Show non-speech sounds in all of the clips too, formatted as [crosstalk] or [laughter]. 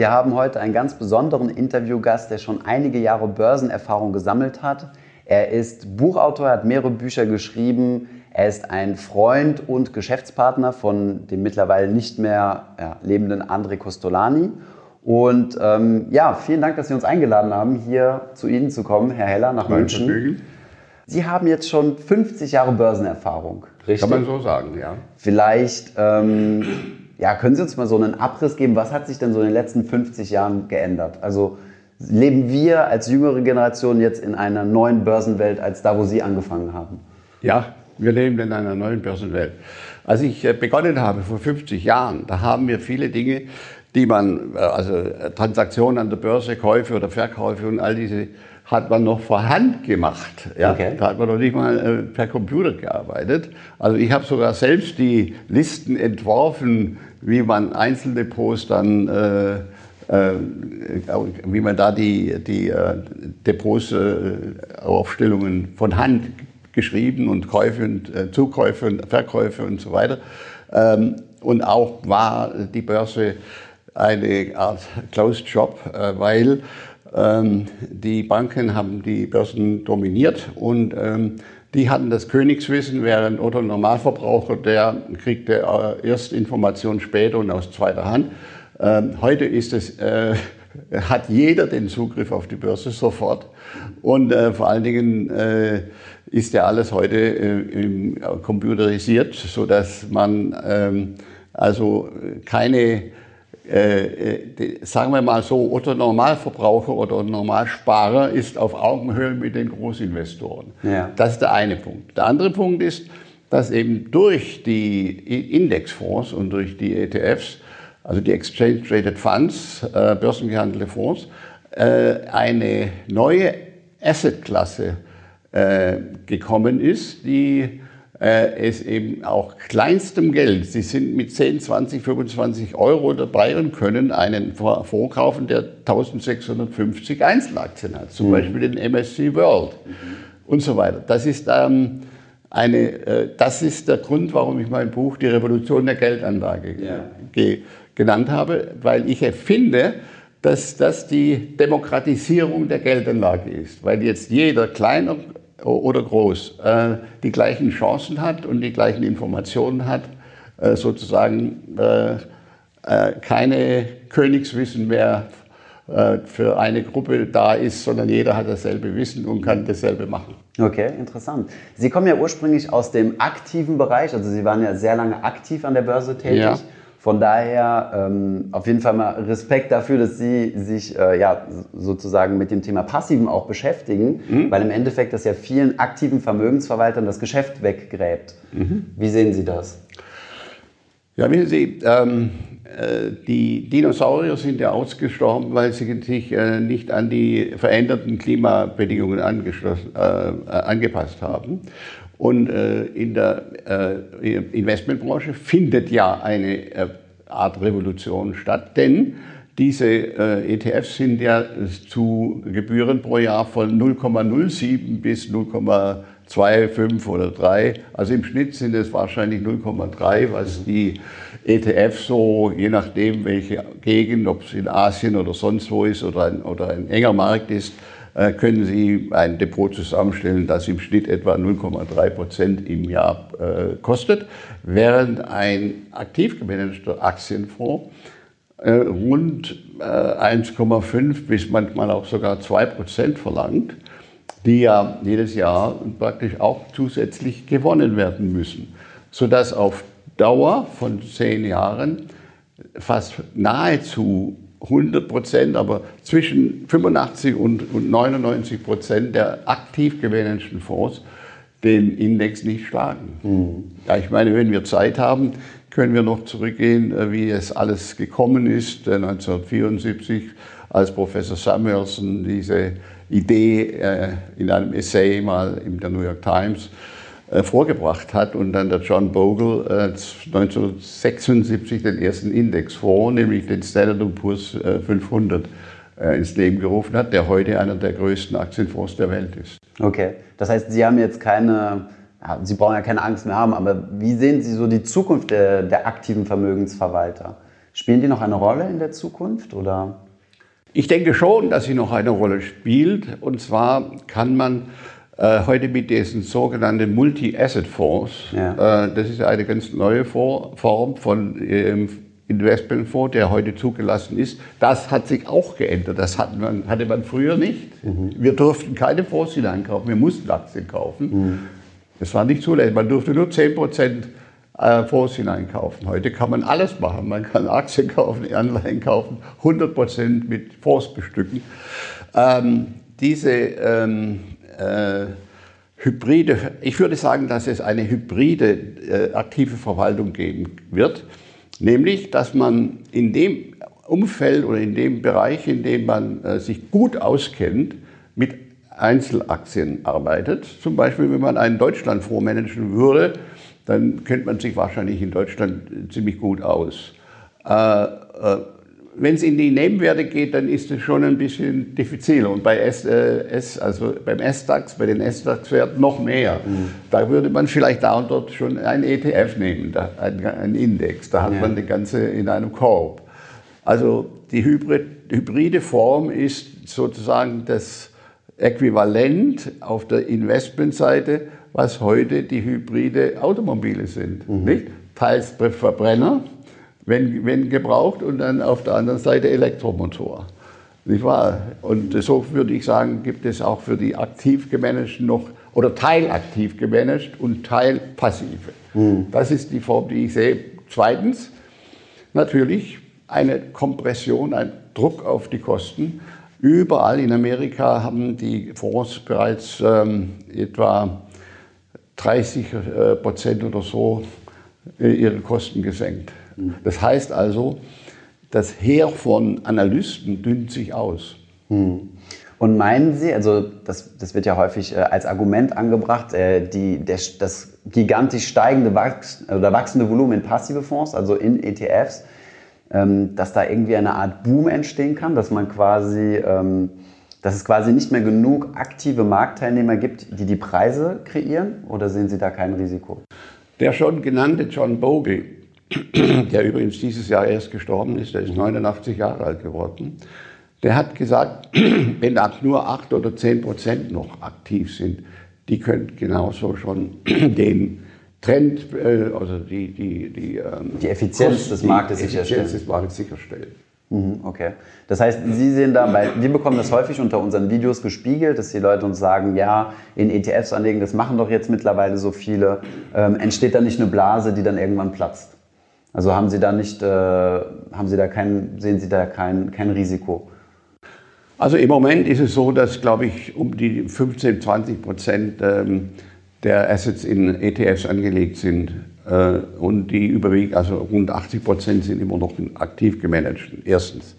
Wir haben heute einen ganz besonderen Interviewgast, der schon einige Jahre Börsenerfahrung gesammelt hat. Er ist Buchautor, hat mehrere Bücher geschrieben. Er ist ein Freund und Geschäftspartner von dem mittlerweile nicht mehr ja, lebenden André Costolani. Und ähm, ja, vielen Dank, dass Sie uns eingeladen haben, hier zu Ihnen zu kommen, Herr Heller, nach Mein München. Vergnügen. Sie haben jetzt schon 50 Jahre Börsenerfahrung, richtig? Kann man so sagen, ja. Vielleicht ähm, ja, können Sie uns mal so einen Abriss geben, was hat sich denn so in den letzten 50 Jahren geändert? Also leben wir als jüngere Generation jetzt in einer neuen Börsenwelt als da, wo Sie angefangen haben? Ja, wir leben in einer neuen Börsenwelt. Als ich äh, begonnen habe vor 50 Jahren, da haben wir viele Dinge, die man, äh, also äh, Transaktionen an der Börse, Käufe oder Verkäufe und all diese hat man noch vor Hand gemacht. Ja, Okay. Da hat man noch nicht mal per Computer gearbeitet. Also ich habe sogar selbst die Listen entworfen, wie man Einzeldepots dann, äh, äh, wie man da die, die äh, Depots, äh, Aufstellungen von Hand geschrieben und Käufe und äh, Zukäufe und Verkäufe und so weiter. Ähm, und auch war die Börse eine Art Closed Shop, weil ähm, die Banken haben die Börsen dominiert und ähm, die hatten das Königswissen, während Otto Normalverbraucher, der kriegte äh, erst Informationen später und aus zweiter Hand. Ähm, heute ist es, äh, [laughs] hat jeder den Zugriff auf die Börse sofort und äh, vor allen Dingen äh, ist ja alles heute äh, im, äh, computerisiert, so dass man ähm, also keine äh, äh, sagen wir mal so, Otto Normalverbraucher oder Normalsparer ist auf Augenhöhe mit den Großinvestoren. Ja. Das ist der eine Punkt. Der andere Punkt ist, dass eben durch die Indexfonds und durch die ETFs, also die Exchange Traded Funds, äh, börsengehandelte Fonds, äh, eine neue Assetklasse äh, gekommen ist, die es eben auch kleinstem Geld, Sie sind mit 10, 20, 25 Euro dabei und können einen Fonds kaufen, der 1650 Einzelaktien hat, zum Beispiel den MSC World. Und so weiter. Das ist, ähm, eine, äh, das ist der Grund, warum ich mein Buch Die Revolution der Geldanlage Ja. ge genannt habe, weil ich finde, dass das die Demokratisierung der Geldanlage ist, weil jetzt jeder, kleiner oder groß, äh, die gleichen Chancen hat und die gleichen Informationen hat, äh, sozusagen äh, äh, keine Königswissen mehr äh, für eine Gruppe da ist, sondern jeder hat dasselbe Wissen und kann dasselbe machen. Okay, interessant. Sie kommen ja ursprünglich aus dem aktiven Bereich, also Sie waren ja sehr lange aktiv an der Börse tätig. Ja. Von daher ähm, auf jeden Fall mal Respekt dafür, dass Sie sich äh, ja, sozusagen mit dem Thema Passiven auch beschäftigen, weil im Endeffekt das ja vielen aktiven Vermögensverwaltern das Geschäft weggräbt. Wie sehen Sie das? Ja, wissen Sie, ähm, äh, die Dinosaurier sind ja ausgestorben, weil sie sich äh, nicht an die veränderten Klimabedingungen angeschlossen, äh, angepasst haben. Und äh, in der äh, Investmentbranche findet ja eine äh, Art Revolution statt, denn diese äh, ETFs sind ja zu Gebühren pro Jahr von 0,07 bis 0,25 oder 3. Also im Schnitt sind es wahrscheinlich 0,3, was die ETFs so, je nachdem welche Gegend, ob es in Asien oder sonst wo ist oder ein, oder ein enger Markt ist, können Sie ein Depot zusammenstellen, das im Schnitt etwa 0,3 Prozent im Jahr äh, kostet, während ein aktiv gemanagter Aktienfonds äh, rund äh, 1,5 bis manchmal auch sogar 2 Prozent verlangt, die ja jedes Jahr praktisch auch zusätzlich gewonnen werden müssen, sodass auf Dauer von zehn Jahren fast nahezu 100 Prozent, aber zwischen 85 und, und 99 Prozent der aktiv gemanagten Fonds den Index nicht schlagen. Ja, ich meine, wenn wir Zeit haben, können wir noch zurückgehen, äh, wie es alles gekommen ist. Äh, 1974, als Professor Samuelson diese Idee äh, in einem Essay mal in der New York Times äh, vorgebracht hat und dann der John Bogle äh, 1976 den ersten Indexfonds, nämlich den Standard Poor's äh, 500, äh, ins Leben gerufen hat, der heute einer der größten Aktienfonds der Welt ist. Okay, das heißt, Sie haben jetzt keine, Sie brauchen ja keine Angst mehr haben, aber wie sehen Sie so die Zukunft der, der aktiven Vermögensverwalter? Spielen die noch eine Rolle in der Zukunft oder? Ich denke schon, dass sie noch eine Rolle spielt. Und zwar kann man äh, heute mit diesen sogenannten Multi-Asset-Fonds, ja. äh, das ist eine ganz neue Form von ähm, Investmentfonds, der heute zugelassen ist. Das hat sich auch geändert. Das hatte man, hatte man früher nicht. Mhm. Wir durften keine Fonds hineinkaufen, wir mussten Aktien kaufen. Mhm. Das war nicht zulässig. Man durfte nur 10 Prozent äh, Fonds hineinkaufen. Heute kann man alles machen. Man kann Aktien kaufen, Anleihen kaufen, 100 Prozent mit Fonds bestücken. Ähm, diese ähm, äh, hybride, ich würde sagen, dass es eine hybride äh, aktive Verwaltung geben wird, nämlich, dass man in dem Umfeld oder in dem Bereich, in dem man äh, sich gut auskennt, mit Einzelaktien arbeitet. Zum Beispiel, wenn man einen Deutschlandfonds managen würde, dann kennt man sich wahrscheinlich in Deutschland ziemlich gut aus. Äh, äh, wenn es in die Nebenwerte geht, dann ist es schon ein bisschen diffiziler. Und bei S, äh, S also beim S-DAX, bei den S-DAX-Werten noch mehr. Mhm. Da würde man vielleicht da und dort schon ein ETF nehmen, ein, ein Index. Da hat ja. man die ganze in einem Korb. Also die Hybrid, hybride Form ist sozusagen das Äquivalent auf der Investmentseite was heute die hybride Automobile sind. Mhm. Nicht? Teils Verbrenner, wenn, wenn gebraucht, und dann auf der anderen Seite Elektromotor. Nicht wahr? Und so würde ich sagen, gibt es auch für die aktiv gemanagten noch oder teilaktiv gemanagt und teilpassive. Mhm. Das ist die Form, die ich sehe. Zweitens, natürlich eine Kompression, ein Druck auf die Kosten. Überall in Amerika haben die Fonds bereits ähm, etwa 30 äh, Prozent oder so äh, ihre Kosten gesenkt. Mhm. Das heißt also, das Heer von Analysten dünnt sich aus. Mhm. Und meinen Sie, also das, das wird ja häufig äh, als Argument angebracht, die, der, das gigantisch steigende Wachs oder wachsende Volumen in passive Fonds, also in ETFs, ähm, dass da irgendwie eine Art Boom entstehen kann, dass man quasi ähm, dass es quasi nicht mehr genug aktive Marktteilnehmer gibt, die die Preise kreieren? Oder sehen Sie da kein Risiko? Der schon genannte John Bogle, der übrigens dieses Jahr erst gestorben ist, der ist 89 Jahre alt geworden, der hat gesagt, [clears throat] wenn nur 8 oder 10 Prozent noch aktiv sind, die können genauso schon [clears throat] den Trend, äh, also die, die, die, ähm, die Effizienz Kosten, des Marktes sicherstellen. Effizienz des Marktes sicherstellen. Mhm, okay. Das heißt, Sie sehen da, weil wir bekommen das häufig unter unseren Videos gespiegelt, dass die Leute uns sagen, ja, in ETFs anlegen, das machen doch jetzt mittlerweile so viele. Ähm, entsteht da nicht eine Blase, die dann irgendwann platzt? Also haben Sie da nicht, äh, haben Sie da kein, sehen Sie da kein, kein Risiko? Also im Moment ist es so, dass, glaube ich, um die 15, 20 Prozent ähm, der Assets in ETFs angelegt sind. Äh, und die überwiegend, also rund 80 Prozent sind immer noch aktiv gemanagt. Erstens.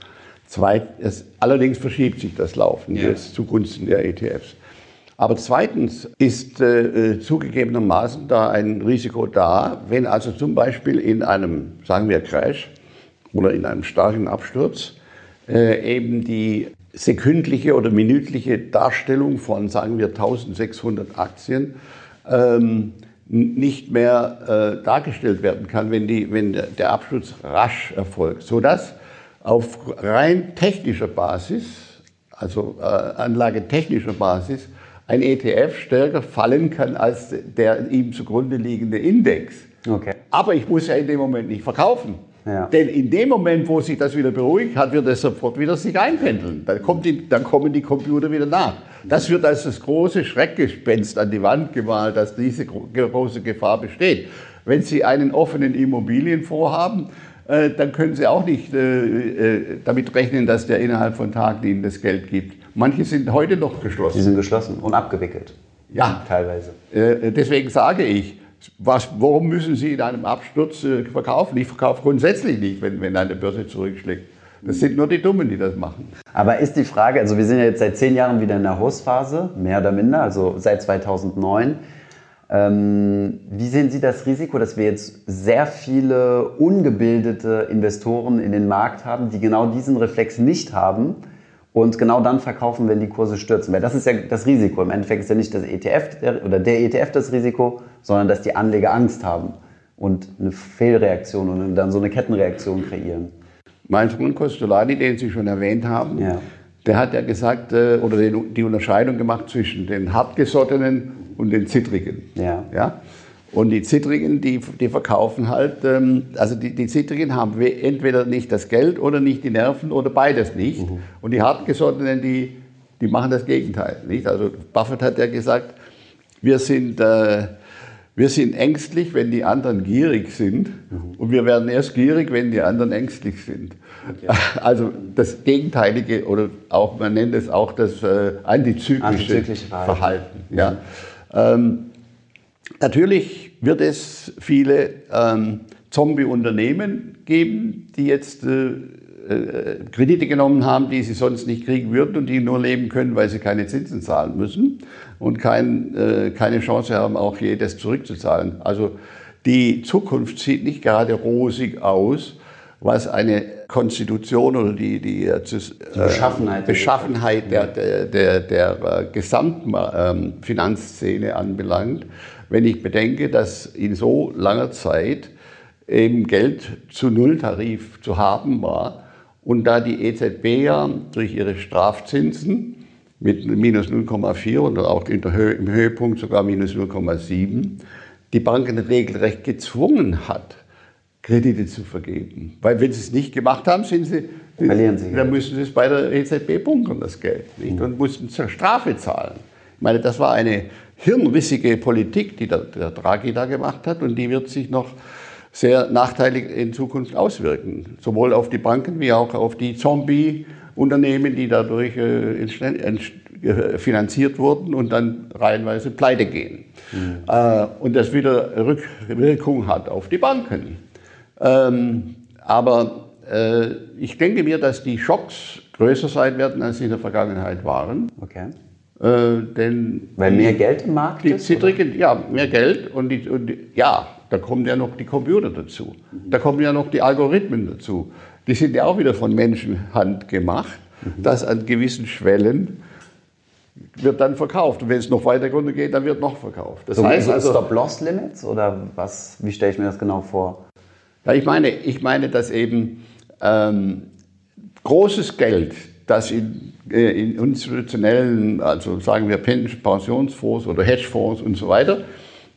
Zweitens, allerdings verschiebt sich das Laufen ja. jetzt zugunsten der ETFs. Aber zweitens ist äh, zugegebenermaßen da ein Risiko da, wenn also zum Beispiel in einem, sagen wir, Crash oder in einem starken Absturz äh, eben die sekündliche oder minütliche Darstellung von, sagen wir, 1600 Aktien ähm, nicht mehr äh, dargestellt werden kann, wenn, die, wenn der Absturz rasch erfolgt, sodass auf rein technischer Basis, also äh, anlagetechnischer Basis, ein ETF stärker fallen kann als der ihm zugrunde liegende Index. Okay. Aber ich muss ja in dem Moment nicht verkaufen. Ja. Denn in dem Moment, wo sich das wieder beruhigt hat, wird es sofort wieder sich einpendeln. Dann, kommt die, dann kommen die Computer wieder nach. Das wird als das große Schreckgespenst an die Wand gemalt, dass diese große Gefahr besteht. Wenn Sie einen offenen Immobilienfonds haben, dann können Sie auch nicht äh, äh, damit rechnen, dass der innerhalb von Tagen Ihnen das Geld gibt. Manche sind heute noch geschlossen. Die sind geschlossen und abgewickelt. Ja, teilweise. Deswegen sage ich, was, warum müssen Sie in einem Absturz äh, verkaufen? Ich verkaufe grundsätzlich nicht, wenn, wenn eine Börse zurückschlägt. Das sind nur die Dummen, die das machen. Aber ist die Frage, also wir sind ja jetzt seit zehn Jahren wieder in der Hochphase, mehr oder minder, also seit 2009. Ähm, wie sehen Sie das Risiko, dass wir jetzt sehr viele ungebildete Investoren in den Markt haben, die genau diesen Reflex nicht haben und genau dann verkaufen, wenn die Kurse stürzen. Weil das ist ja das Risiko. Im Endeffekt ist ja nicht das ETF oder der ETF das Risiko, sondern dass die Anleger Angst haben und eine Fehlreaktion und dann so eine Kettenreaktion kreieren. mein Freund Costolani, den Sie schon erwähnt haben, ja. Der hat ja gesagt, äh, oder die Unterscheidung gemacht zwischen den hartgesottenen und den zittrigen. Ja. ja? Und die Zittrigen, die, die verkaufen halt, ähm, also die, die Zittrigen haben entweder nicht das Geld oder nicht die Nerven oder beides nicht. Mhm. Und die Hartgesottenen, die, die machen das Gegenteil. Nicht? Also Buffett hat ja gesagt, wir sind, äh, wir sind ängstlich, wenn die anderen gierig sind. Mhm. Und wir werden erst gierig, wenn die anderen ängstlich sind. Okay. Also das Gegenteilige oder auch, man nennt es auch das äh, antizyklische, antizyklische Verhalten. Verhalten ja. Mhm. Ähm, Natürlich wird es viele ähm, Zombie-Unternehmen geben, die jetzt äh, äh, Kredite genommen haben, die sie sonst nicht kriegen würden und die nur leben können, weil sie keine Zinsen zahlen müssen und kein, äh, keine Chance haben, auch jedes zurückzuzahlen. Also die Zukunft sieht nicht gerade rosig aus, was eine Konstitution oder die, die, äh, die Beschaffenheit, Beschaffenheit der, der, der, der gesamten ähm, Finanzszene anbelangt. Wenn ich bedenke, dass in so langer Zeit eben Geld zu Nulltarif zu haben war und da die EZB ja durch ihre Strafzinsen mit minus 0,4 oder auch Höhe, im Höhepunkt sogar minus 0,7 die Banken regelrecht gezwungen hat, Kredite zu vergeben. Weil wenn sie es nicht gemacht haben, sind sie, Verlieren sie dann müssen sie es bei der EZB bunkern, das Geld. Nicht? Und mussten zur Strafe zahlen. Ich meine, das war eine hirnrissige Politik, die der, der Draghi da gemacht hat und die wird sich noch sehr nachteilig in Zukunft auswirken. Sowohl auf die Banken wie auch auf die Zombie-Unternehmen, die dadurch äh, finanziert wurden und dann reihenweise pleite gehen. Mhm. Äh, und das wieder Rückwirkung hat auf die Banken. Ähm, aber äh, ich denke mir, dass die Schocks größer sein werden, als sie in der Vergangenheit waren. Okay. Äh, denn Weil mehr Geld im Markt die ist? Zittrigen, ja, mehr Geld und, die, und die, ja, da kommen ja noch die Computer dazu. Mhm. Da kommen ja noch die Algorithmen dazu. Die sind ja auch wieder von Menschenhand gemacht, mhm. dass an gewissen Schwellen wird dann verkauft. Und wenn es noch weiter runtergeht, dann wird noch verkauft. Das so heißt also Stop-Loss-Limits oder was? Wie stelle ich mir das genau vor? Ja, ich meine, ich meine, dass eben ähm, großes Geld, das in, äh, in institutionellen, also sagen wir Pensionsfonds oder Hedgefonds und so weiter,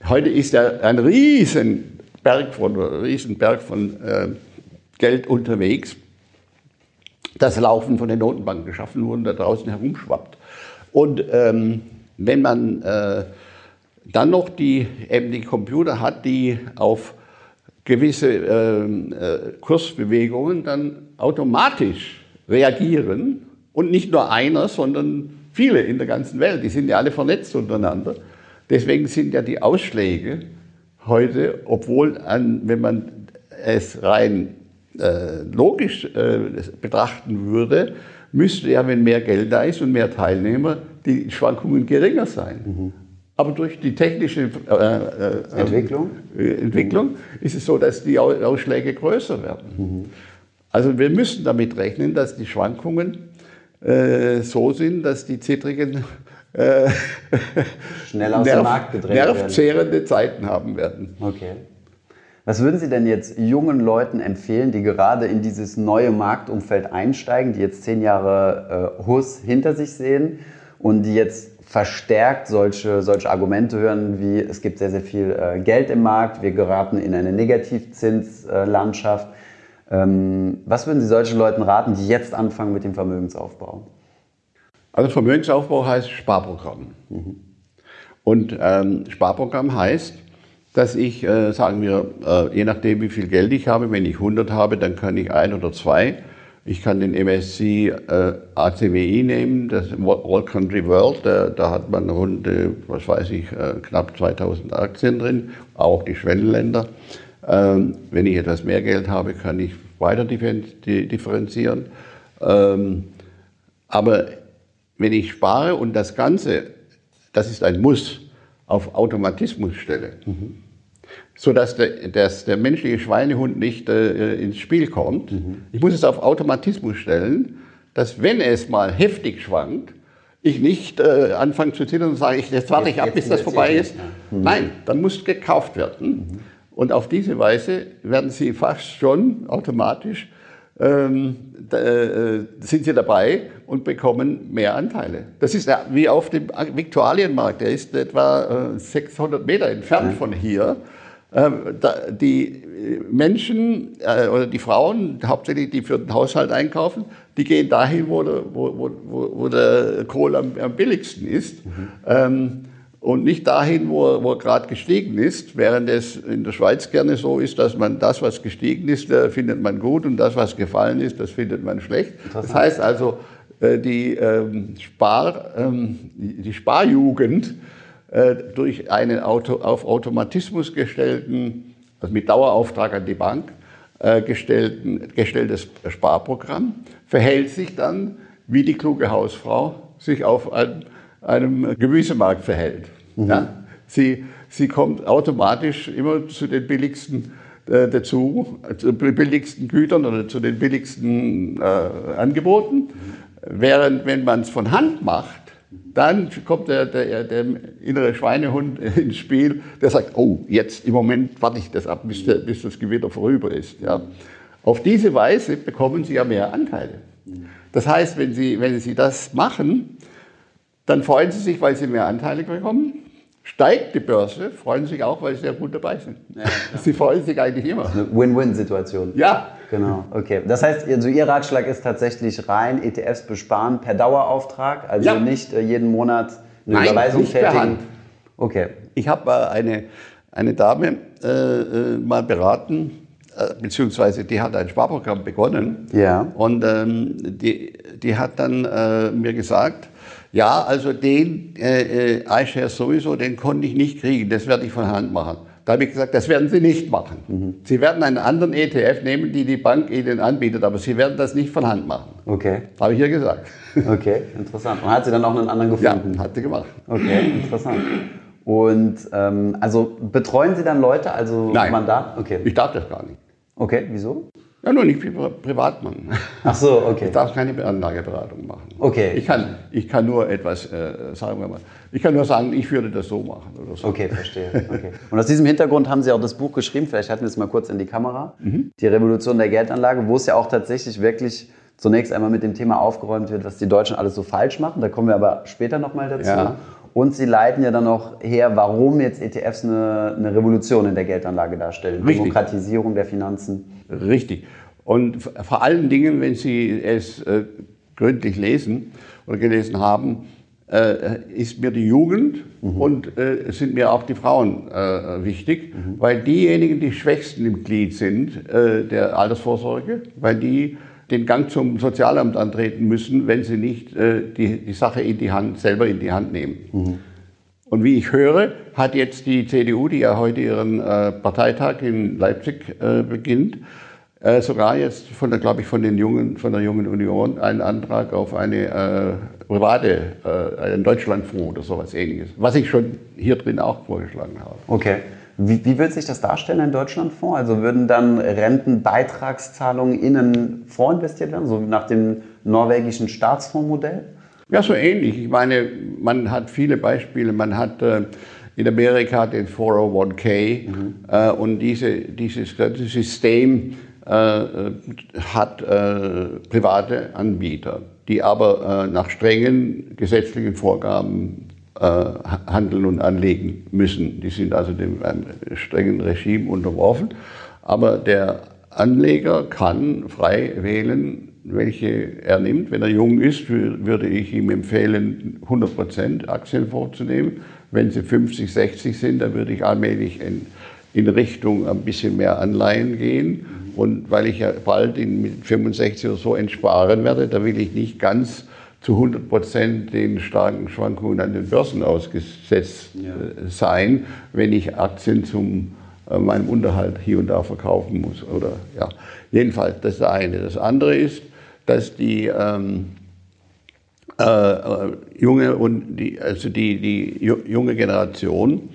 heute ist ja ein riesen Berg von, riesen Berg von äh, Geld unterwegs, das Laufen von den Notenbanken geschaffen wurde, da draußen herumschwappt. Und ähm, wenn man äh, dann noch die, eben die Computer hat, die auf gewisse äh, äh, Kursbewegungen dann automatisch reagieren und nicht nur einer, sondern viele in der ganzen Welt. Die sind ja alle vernetzt untereinander. Deswegen sind ja die Ausschläge heute, obwohl an, wenn man es rein äh, logisch äh, betrachten würde, müsste ja, wenn mehr Geld da ist und mehr Teilnehmer, die Schwankungen geringer sein. Mhm. Aber durch die technische äh, äh Entwicklung? Äh, Entwicklung ist es so, dass die Ausschläge größer werden. Mhm. Also wir müssen damit rechnen, dass die Schwankungen so sind, dass die zittrigen äh, schnell aus dem Markt gedreht nervzehrende werden. Zeiten haben werden. Okay. Was würden Sie denn jetzt jungen Leuten empfehlen, die gerade in dieses neue Marktumfeld einsteigen, die jetzt zehn Jahre äh, Hus hinter sich sehen und die jetzt verstärkt solche, solche Argumente hören wie es gibt sehr, sehr viel äh, Geld im Markt, wir geraten in eine Negativzinslandschaft. Ähm, was würden Sie solchen Leuten raten, die jetzt anfangen mit dem Vermögensaufbau? Also Vermögensaufbau heißt Sparprogramm. Mhm. Und ähm, Sparprogramm heißt, dass ich, äh, sagen wir, äh, je nachdem wie viel Geld ich habe, wenn ich 100 habe, dann kann ich ein oder zwei. Ich kann den MSC äh, ACWI nehmen, das All Country World, da, da hat man rund, was weiß ich, äh, knapp 2000 Aktien drin, auch die Schwellenländer. Ähm, wenn ich etwas mehr Geld habe, kann ich weiter differenzieren. Ähm, aber wenn ich spare und das Ganze, das ist ein Muss, auf Automatismus stelle, mhm. Sodass der, dass der menschliche Schweinehund nicht äh, ins Spiel kommt, mhm. ich muss es auf Automatismus stellen, dass wenn es mal heftig schwankt, ich nicht äh, anfange zu zittern und sage, ich, jetzt warte ich ab, bis das vorbei ist. Mhm. Nein, dann muss gekauft werden. Mhm. Und auf diese Weise werden sie fast schon automatisch ähm, da, äh, sind sie dabei und bekommen mehr Anteile. Das ist wie auf dem Viktualienmarkt, der ist etwa äh, 600 Meter entfernt von hier. Ähm, die Menschen äh, oder die Frauen, hauptsächlich die für den Haushalt einkaufen, die gehen dahin, wo der, wo, wo, wo der Kohl am, am billigsten ist. Mhm. Ähm, und nicht dahin, wo, wo er gerade gestiegen ist, während es in der Schweiz gerne so ist, dass man das, was gestiegen ist, findet man gut und das, was gefallen ist, das findet man schlecht. Das heißt also, äh, die, ähm, Spar, ähm, die Sparjugend äh, durch einen Auto, auf Automatismus gestellten, also mit Dauerauftrag an die Bank, äh, gestellten, gestelltes Sparprogramm verhält sich dann wie die kluge Hausfrau sich auf ein, einem Gemüsemarkt verhält. Mhm. Ja? Sie, sie kommt automatisch immer zu den billigsten äh, dazu, zu den billigsten Gütern oder zu den billigsten äh, Angeboten. Mhm. Während wenn man es von Hand macht, dann kommt der, der, der, innere Schweinehund ins Spiel, der sagt, oh, jetzt im Moment warte ich das ab, bis, der, bis das Gewitter vorüber ist. Ja. Auf diese Weise bekommen Sie ja mehr Anteile. Das heißt, wenn Sie, wenn Sie das machen, dann freuen Sie sich, weil Sie mehr Anteile bekommen. Steigt die Börse, freuen Sie sich auch, weil Sie sehr gut dabei sind. Ja, Sie freuen sich eigentlich immer. Eine Win-Win-Situation. Ja. Genau, okay. Das heißt, also Ihr Ratschlag ist tatsächlich rein ETFs besparen per Dauerauftrag, also ja. nicht äh, jeden Monat eine Nein, Überweisung nicht tätigen. Per Hand. Okay. Ich habe äh, eine, eine Dame äh, äh mal beraten, äh, beziehungsweise die hat ein Sparprogramm begonnen. Ja. Und ähm, die, die hat dann äh, mir gesagt, ja, also den äh, iShares sowieso, den konnte ich nicht kriegen, das werde ich von Hand machen. Da habe ich gesagt, das werden Sie nicht machen. Mhm. Sie werden einen anderen ETF nehmen, die die Bank Ihnen anbietet, aber Sie werden das nicht von Hand machen. Okay. Habe ich ihr gesagt. Okay, interessant. Und hat sie dann auch einen anderen gefunden? Ja, hat sie gemacht. Okay, interessant. Und ähm, also betreuen Sie dann Leute, also Nein, Mandat? Okay. Ich darf das gar nicht. Okay, wieso? Ja, nur nicht wie Privatmann. Ach so, okay. Ich darf keine Anlageberatung machen. Okay. Ich kann, ich kann nur etwas, äh, sagen wir mal, ich kann nur sagen, ich würde das so machen oder so. Okay, verstehe. Okay. Und aus diesem Hintergrund haben Sie auch das Buch geschrieben, vielleicht halten wir es mal kurz in die Kamera, mhm. Die Revolution der Geldanlage, wo es ja auch tatsächlich wirklich zunächst einmal mit dem Thema aufgeräumt wird, was die Deutschen alles so falsch machen. Da kommen wir aber später nochmal dazu. Ja. Und Sie leiten ja dann auch her, warum jetzt ETFs eine, eine Revolution in der Geldanlage darstellen. Richtig. Demokratisierung der Finanzen. Richtig. Und vor allen Dingen, wenn Sie es äh, gründlich lesen oder gelesen haben, äh, ist mir die Jugend mhm. und äh, sind mir auch die Frauen äh, wichtig, mhm. weil diejenigen die schwächsten im Glied sind äh, der Altersvorsorge, weil die den Gang zum Sozialamt antreten müssen, wenn sie nicht äh, die, die Sache in die Hand, selber in die Hand nehmen. Mhm. Und wie ich höre, hat jetzt die CDU, die ja heute ihren äh, Parteitag in Leipzig beginnt, äh, sogar jetzt von der, glaube ich, von den Jungen, von der Jungen Union einen Antrag auf eine äh, private, äh, einen Deutschlandfonds oder sowas ähnliches, was ich schon hier drin auch vorgeschlagen habe. Okay. Wie, wie wird sich das darstellen, ein Deutschlandfonds? Also würden dann Rentenbeitragszahlungen in einen Fonds investiert werden, so nach dem norwegischen Staatsfondsmodell? Ja, so ähnlich. Ich meine, man hat viele Beispiele. Man hat äh, in Amerika den 401k mhm. äh, und diese, dieses ganze System äh, hat äh, private Anbieter, die aber äh, nach strengen gesetzlichen Vorgaben handeln und anlegen müssen. Die sind also dem strengen Regime unterworfen. Aber der Anleger kann frei wählen, welche er nimmt. Wenn er jung ist, würde ich ihm empfehlen, 100% Aktien vorzunehmen. Wenn sie 50, 60 sind, dann würde ich allmählich in, in Richtung ein bisschen mehr Anleihen gehen. Und weil ich ja bald in, mit 65 oder so entsparen werde, da will ich nicht ganz zu 100 Prozent den starken Schwankungen an den Börsen ausgesetzt ja. Äh, sein, wenn ich Aktien zum äh, meinem Unterhalt hier und da verkaufen muss. Oder, ja. Jedenfalls, das ist das eine. Das andere ist, dass die ähm, äh, äh junge und die, also die, die junge Generation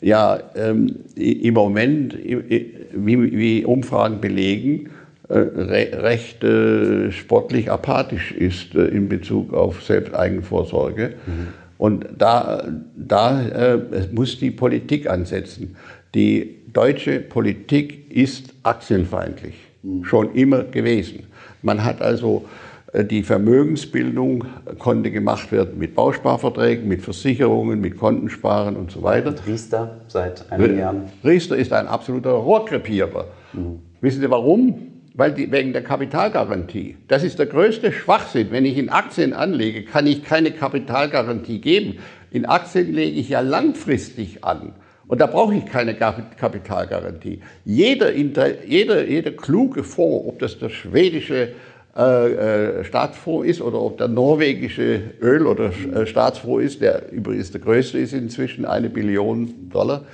ja ähm, im Moment, wie, wie Umfragen belegen, recht äh, sportlich apathisch ist äh, in Bezug auf Selbsteigenvorsorge. Mhm. Und da, da äh, muss die Politik ansetzen. Die deutsche Politik ist aktienfeindlich, mhm. schon immer gewesen. Man hat also äh, die Vermögensbildung konnte gemacht werden mit Bausparverträgen, mit Versicherungen, mit Kontensparen und so weiter. Und Riester seit einigen Jahren? Riester ist ein absoluter Rohrkrepierer. Mhm. Wissen Sie warum? Weil die, wegen der Kapitalgarantie. Das ist der größte Schwachsinn. Wenn ich in Aktien anlege, kann ich keine Kapitalgarantie geben. In Aktien lege ich ja langfristig an. Und da brauche ich keine Kapitalgarantie. Jeder, jeder, jeder kluge Fonds, ob das der schwedische äh, äh, Staatsfonds ist oder ob der norwegische Öl- oder äh, Staatsfonds ist, der übrigens der größte ist inzwischen, eine Billion Dollar,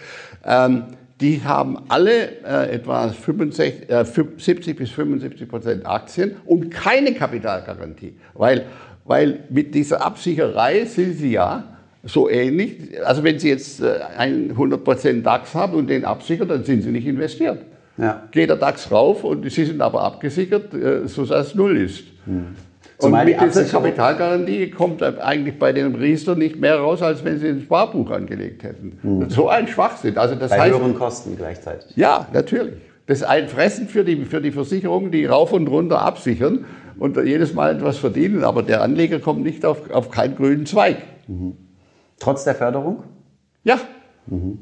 ähm, die haben alle äh, etwa 65, äh, 70 bis 75 Prozent Aktien und keine Kapitalgarantie. Weil, weil mit dieser Absicherei sind sie ja so ähnlich. Also wenn Sie jetzt äh, 100 Prozent DAX haben und den absichern, dann sind Sie nicht investiert. Ja. Geht der DAX rauf und Sie sind aber abgesichert, äh, so dass es null ist. Hm. Und mit dieser Kapitalgarantie kommt eigentlich bei den Riester nicht mehr raus, als wenn sie ein Sparbuch angelegt hätten. Hm. So ein Schwachsinn. Also das bei heißt, höheren Kosten gleichzeitig. Ja, natürlich. Das ist ein Fressen für die, für die Versicherungen, die rauf und runter absichern und jedes Mal etwas verdienen. Aber der Anleger kommt nicht auf, auf keinen grünen Zweig. Mhm. Trotz der Förderung? Ja. Mhm.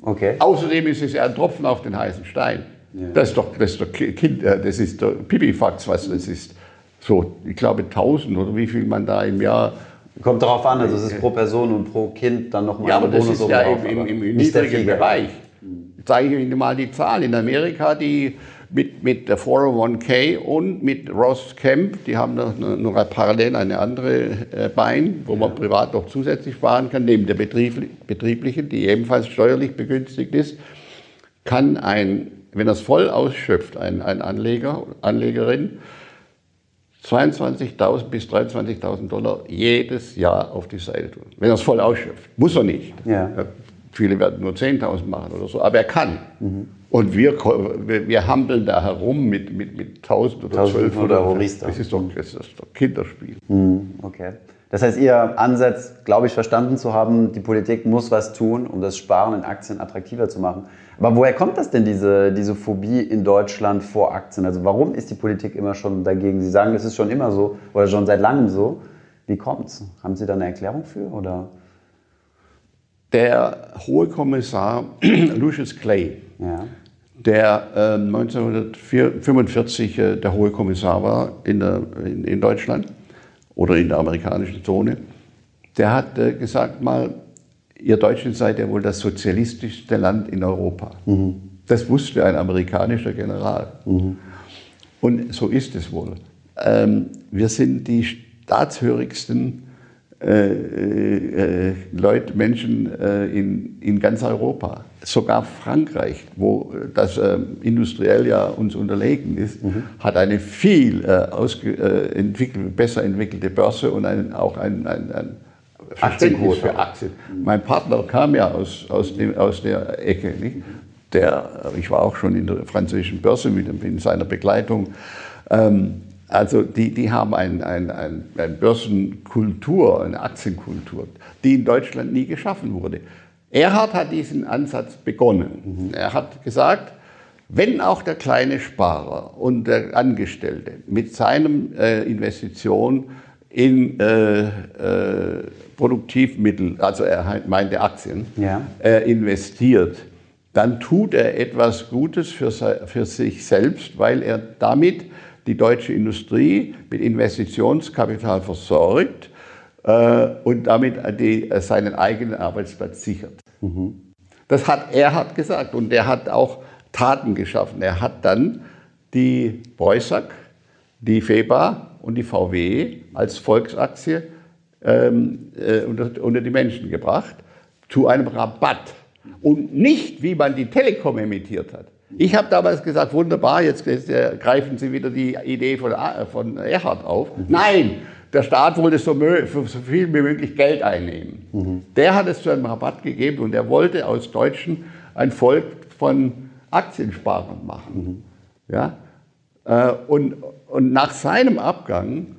Okay. Außerdem ist es ja ein Tropfen auf den heißen Stein. Ja. Das ist doch, das ist doch kind, äh, das ist doch Pipifax, was das ist so, ich glaube 1000 oder wie viel man da im Jahr. Kommt darauf an, also es ist pro Person und pro Kind dann nochmal Ja, aber das ist ja drauf, im, im, im niedrigen Bereich. Ich zeige Ihnen mal die Zahl. In Amerika, die mit, mit der 401k und mit Ross Camp, die haben noch, noch parallel eine andere äh, Bein, wo man privat noch zusätzlich sparen kann, neben der betrieblichen, die ebenfalls steuerlich begünstigt ist, kann ein, wenn er es voll ausschöpft, ein, ein Anleger, Anlegerin, 22.000 bis 23.000 Dollar jedes Jahr auf die Seite tun. Wenn er es voll ausschöpft. Muss er nicht. Ja. Viele werden nur 10.000 machen oder so, aber er kann. Mhm. Und wir, wir, wir hampeln da herum mit, mit, mit 1000 oder 1200 Euro. Das ist doch, das ist doch Kinderspiel. Mhm. Okay. Das heißt, Ihr Ansatz, glaube ich, verstanden zu haben, die Politik muss was tun, um das Sparen in Aktien attraktiver zu machen. Aber woher kommt das denn, diese, diese Phobie in Deutschland vor Aktien? Also warum ist die Politik immer schon dagegen? Sie sagen, es ist schon immer so oder schon seit langem so. Wie kommt's? Haben Sie da eine Erklärung für? Oder? Der hohe Kommissar [clears throat] Lucius Clay, ja. der äh, 1945 äh, der hohe Kommissar war in, der, in, in Deutschland, oder in der amerikanischen Zone, der hat äh, gesagt mal, ihr Deutschen seid ja wohl das sozialistischste Land in Europa. Mhm. Das wusste ein amerikanischer General. Mhm. Und so ist es wohl. Ähm, wir sind die staatshörigsten äh, äh, Leute, Menschen äh, in, in ganz Europa. Sogar Frankreich, wo das äh, industriell ja uns unterlegen ist, mhm. hat eine viel äh, äh, entwickelt, besser entwickelte Börse und ein, auch ein, ein, ein Verständnis für Aktien. Mhm. Mein Partner kam ja aus, aus, dem, aus der Ecke. Nicht? Der, ich war auch schon in der französischen Börse mit in seiner Begleitung. Ähm, also die, die haben eine ein, ein, ein Börsenkultur, eine Aktienkultur, die in Deutschland nie geschaffen wurde. Erhard hat diesen Ansatz begonnen. Mhm. Er hat gesagt, wenn auch der kleine Sparer und der Angestellte mit seinem äh, Investition in äh, äh, Produktivmittel, also er meinte Aktien, ja. äh, investiert, dann tut er etwas Gutes für, für sich selbst, weil er damit die deutsche Industrie mit Investitionskapital versorgt äh, und damit die, äh, seinen eigenen Arbeitsplatz sichert. Mhm. Das hat er hat gesagt und er hat auch Taten geschaffen. Er hat dann die Beussack, die FEBA und die VW als Volksaktie ähm, äh, unter, unter die Menschen gebracht zu einem Rabatt und nicht, wie man die Telekom emittiert hat. Ich habe damals gesagt, wunderbar, jetzt, jetzt äh, greifen Sie wieder die Idee von, äh, von Erhard auf. Mhm. Nein, der Staat wollte so, so, viel wie möglich Geld einnehmen. Mhm. Der hat es zu einem Rabatt gegeben und er wollte aus Deutschen ein Volk von Aktiensparern machen. Mhm. Ja? Äh, und, und nach seinem Abgang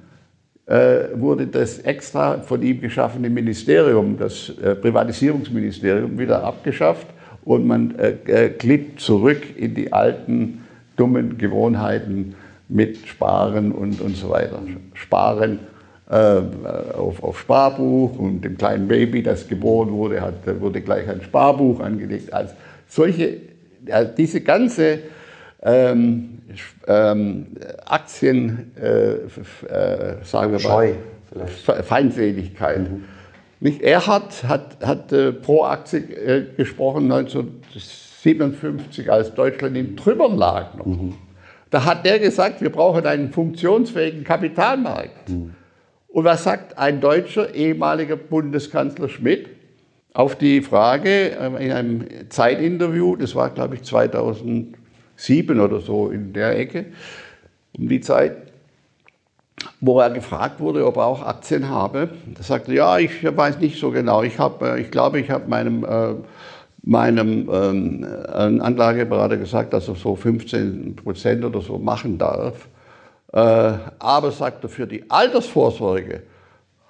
äh, wurde das extra von ihm geschaffene Ministerium, das äh, Privatisierungsministerium, wieder abgeschafft und man äh, äh, glitt zurück in die alten dummen Gewohnheiten mit Sparen und, und so weiter. Sparen auf, auf Sparbuch und dem kleinen Baby, das geboren wurde, hat, wurde gleich ein Sparbuch angelegt. Also solche, also diese ganze ähm, ähm, Aktien, äh, äh, sagen wir Scheu, mal, Feindseligkeit. Mhm. Nicht? Er hat, hat, hat äh, pro Aktie äh, gesprochen 1957, als Deutschland in Trümmern lag. Noch. Mhm. Da hat er gesagt, wir brauchen einen funktionsfähigen Kapitalmarkt. Mhm. Und was sagt ein deutscher ehemaliger Bundeskanzler Schmidt auf die Frage äh, in einem Zeitinterview, das war glaube ich 2007 oder so in der Ecke, um die Zeit, wo er gefragt wurde, ob er auch Aktien habe. Da sagte er, ja, ich weiß nicht so genau. Ich, hab, äh, ich glaube, ich habe meinem, äh, meinem ähm, Anlageberater gesagt, dass er so 15 Prozent oder so machen darf. Äh, aber, sagt er, für die Altersvorsorge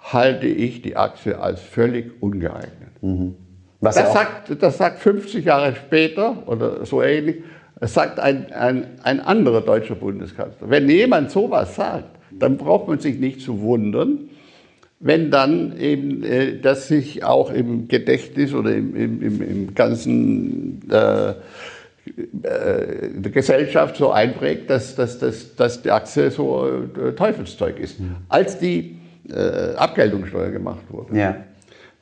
halte ich die Aktie als völlig ungeeignet. Mhm. das, sagt, das sagt 50 Jahre später oder so ähnlich, das sagt ein, ein, ein anderer deutscher Bundeskanzler. Wenn jemand sowas sagt, dann braucht man sich nicht zu wundern, wenn dann eben äh, das sich auch im Gedächtnis oder im, im, im, im ganzen äh, äh, Gesellschaft so einprägt, dass, dass, dass, dass die Aktie so äh, Teufelszeug ist. Mhm. Als die äh, Abgeltungssteuer gemacht wurde, ja.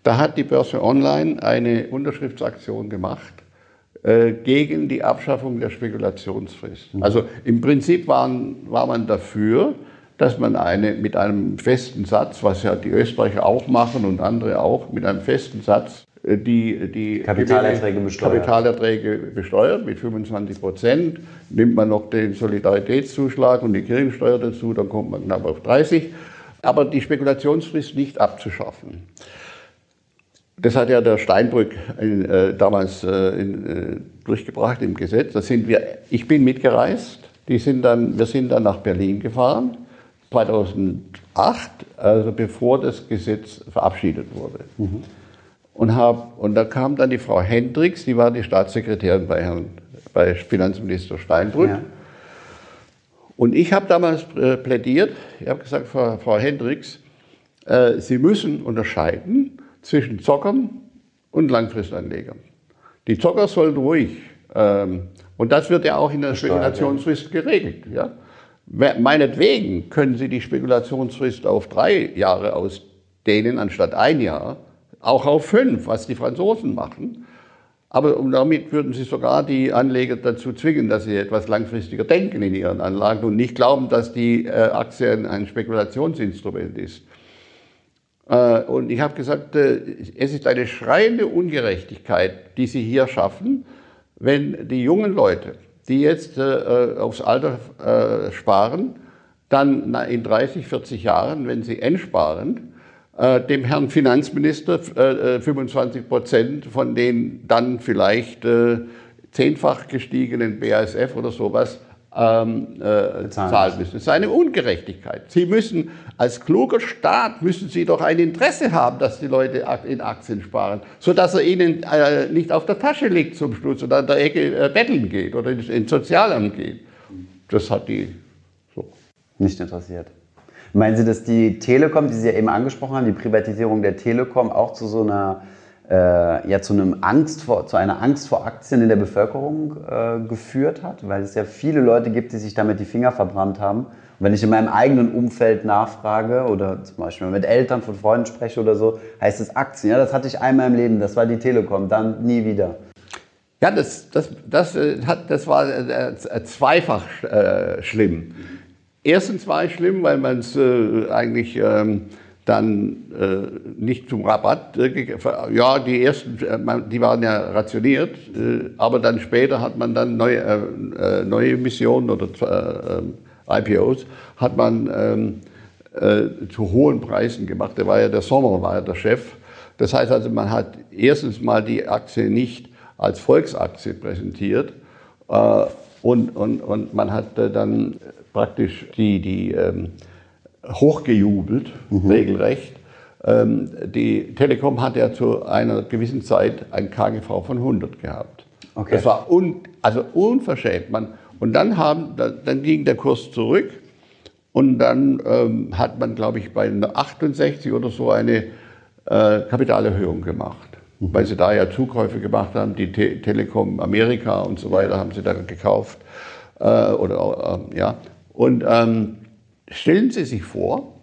da hat die Börse Online eine Unterschriftsaktion gemacht äh, gegen die Abschaffung der Spekulationsfrist. Mhm. Also im Prinzip waren, war man dafür, dass man eine, mit einem festen Satz, was ja die Österreicher auch machen und andere auch, mit einem festen Satz die, die Kapitalerträge besteuert. Kapitalerträge besteuert mit 25 Prozent. Nimmt man noch den Solidaritätszuschlag und die Kirchensteuer dazu, dann kommt man knapp auf 30. Aber die Spekulationsfrist nicht abzuschaffen. Das hat ja der Steinbrück in, äh, damals äh, in, äh, durchgebracht im Gesetz. Da sind wir, ich bin mitgereist. Die sind dann, wir sind dann nach Berlin gefahren 2008, also bevor das Gesetz verabschiedet wurde. Mhm. Und, hab, und da kam dann die Frau Hendricks, die war die Staatssekretärin bei, Herrn, bei Finanzminister Steinbrück. Ja. Und ich habe damals äh, plädiert, ich habe gesagt, Frau, Frau Hendricks, äh, Sie müssen unterscheiden zwischen Zockern und Langfristanlegern. Die Zocker sollen ruhig, ähm, und das wird ja auch in der Spekulationsfrist geregelt. Ja? Meinetwegen können Sie die Spekulationsfrist auf drei Jahre ausdehnen anstatt ein Jahr, auch auf fünf, was die Franzosen machen. Aber damit würden Sie sogar die Anleger dazu zwingen, dass sie etwas langfristiger denken in ihren Anlagen und nicht glauben, dass die äh, Aktie ein Spekulationsinstrument ist. Äh, und ich habe gesagt, äh, es ist eine schreiende Ungerechtigkeit, die Sie hier schaffen, wenn die jungen Leute die jetzt äh, äh, aufs Alter äh, sparen, dann in 30, 40 Jahren, wenn sie entsparen, äh, dem Herrn Finanzminister 25 äh, Prozent von den dann vielleicht äh, zehnfach gestiegenen BASF oder sowas ähm, äh, zahlen müssen. Das ist eine Ungerechtigkeit. Sie müssen als kluger Staat müssen Sie doch ein Interesse haben, dass die Leute in Aktien sparen, sodass er ihnen äh, nicht auf der Tasche liegt zum Schluss oder an der Ecke äh, betteln geht oder ins Sozialamt geht. Das hat die so. nicht interessiert. Meinen Sie, dass die Telekom, die Sie ja eben angesprochen haben, die Privatisierung der Telekom auch zu so einer äh, ja zu, einem Angst vor, zu einer Angst vor Aktien in der Bevölkerung äh, geführt hat, weil es ja viele Leute gibt, die sich damit die Finger verbrannt haben. Und wenn ich in meinem eigenen Umfeld nachfrage oder zum Beispiel mit Eltern von Freunden spreche oder so, heißt es Aktien. Ja, das hatte ich einmal im Leben, das war die Telekom, dann nie wieder. Ja, das, das, das, äh, hat, das war äh, zweifach äh, schlimm. Erstens war es schlimm, weil man es äh, eigentlich ähm, dann äh, nicht zum Rabatt. Äh, ja, die ersten, äh, die waren ja rationiert, äh, aber dann später hat man dann neue, äh, neue Missionen oder IPOs, hat man ähm, zu hohen Preisen gemacht. Der war ja der Sommer, war ja der Chef. Das heißt also, man hat erstens mal die Aktie nicht als Volksaktie präsentiert und, und, und man hat dann praktisch die, die ähm, hochgejubelt, mhm. regelrecht. Ähm, die Telekom hat ja zu einer gewissen Zeit ein KGV von 100 gehabt. Okay. Das war un, also unverschämt. Man, Und dann, haben, dann ging der Kurs zurück und dann ähm, hat man, glaube ich, bei 68 oder so eine äh, Kapitalerhöhung gemacht. Mhm. Weil sie da ja Zukäufe gemacht haben, die Te Telekom Amerika und so weiter haben sie dann gekauft. Äh, oder, äh, ja. Und ähm, stellen Sie sich vor,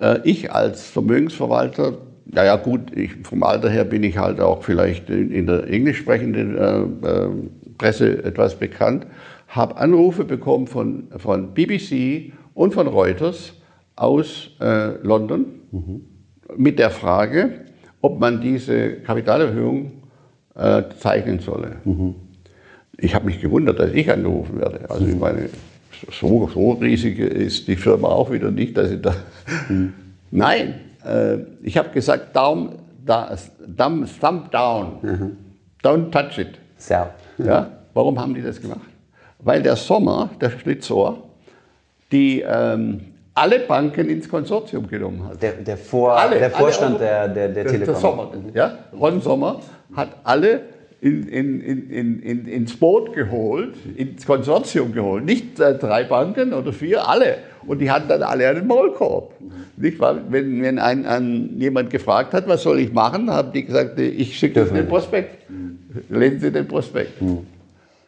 äh, ich als Vermögensverwalter, naja gut, ich, vom Alter her bin ich halt auch vielleicht in, in der englisch sprechenden äh, äh, Presse etwas bekannt, habe Anrufe bekommen von, von BBC und von Reuters aus äh, London mhm. mit der Frage, ob man diese Kapitalerhöhung äh, zeichnen solle. Mhm. Ich habe mich gewundert, dass ich angerufen werde. Also ich meine, so, so riesig ist die Firma auch wieder nicht, dass ich da. Mhm. Nein, äh, ich habe gesagt, down, da, thumb, thumb down, mhm. don't touch it. So. Ja? Warum haben die das gemacht? Weil der Sommer, der Schlitzohr, die ähm, alle Banken ins Konsortium genommen hat. Der, der, Vor, alle, der Vorstand alle, der, der, der Telekom. Der Sommer, ja? Ron Sommer hat alle in, in, in, in, ins Boot geholt, ins Konsortium geholt. Nicht äh, drei Banken oder vier, alle. Und die hatten dann alle einen Maulkorb. Nicht wahr? Wenn, wenn ein, ein, jemand gefragt hat, was soll ich machen, haben die gesagt, ich schicke den Prospekt. Lesen Sie den Prospekt. Mhm.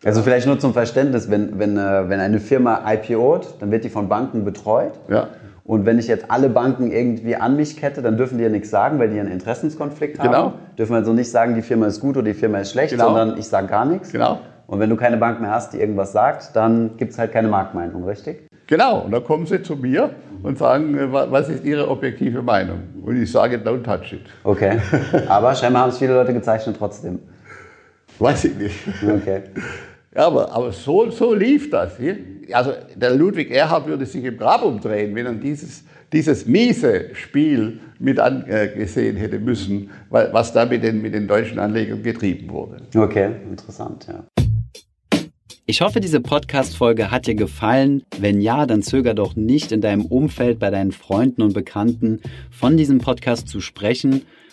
Also vielleicht nur zum Verständnis, wenn, wenn, äh, wenn eine Firma IPOt, dann wird die von Banken betreut. Ja. Und wenn ich jetzt alle Banken irgendwie an mich kette, dann dürfen die ja nichts sagen, weil die einen Interessenskonflikt haben. Genau. Dürfen also nicht sagen, die Firma ist gut oder die Firma ist schlecht, genau. sondern ich sage gar nichts. Genau. Und wenn du keine Bank mehr hast, die irgendwas sagt, dann gibt es halt keine Marktmeinung, richtig? Genau. Und dann kommen sie zu mir und sagen, äh, was ist ihre objektive Meinung? Und ich sage, don't touch it. Okay. [laughs] Aber scheinbar haben es viele Leute gezeichnet trotzdem. Weiß ich nicht. Okay. Aber, aber so, so lief das. Also der Ludwig Erhard würde sich im Grab umdrehen, wenn er dieses, dieses miese Spiel mit angesehen hätte müssen, was da mit den, mit den deutschen Anlegern getrieben wurde. Okay, interessant, ja. Ich hoffe, diese Podcast-Folge hat dir gefallen. Wenn ja, dann zöger doch nicht in deinem Umfeld, bei deinen Freunden und Bekannten von diesem Podcast zu sprechen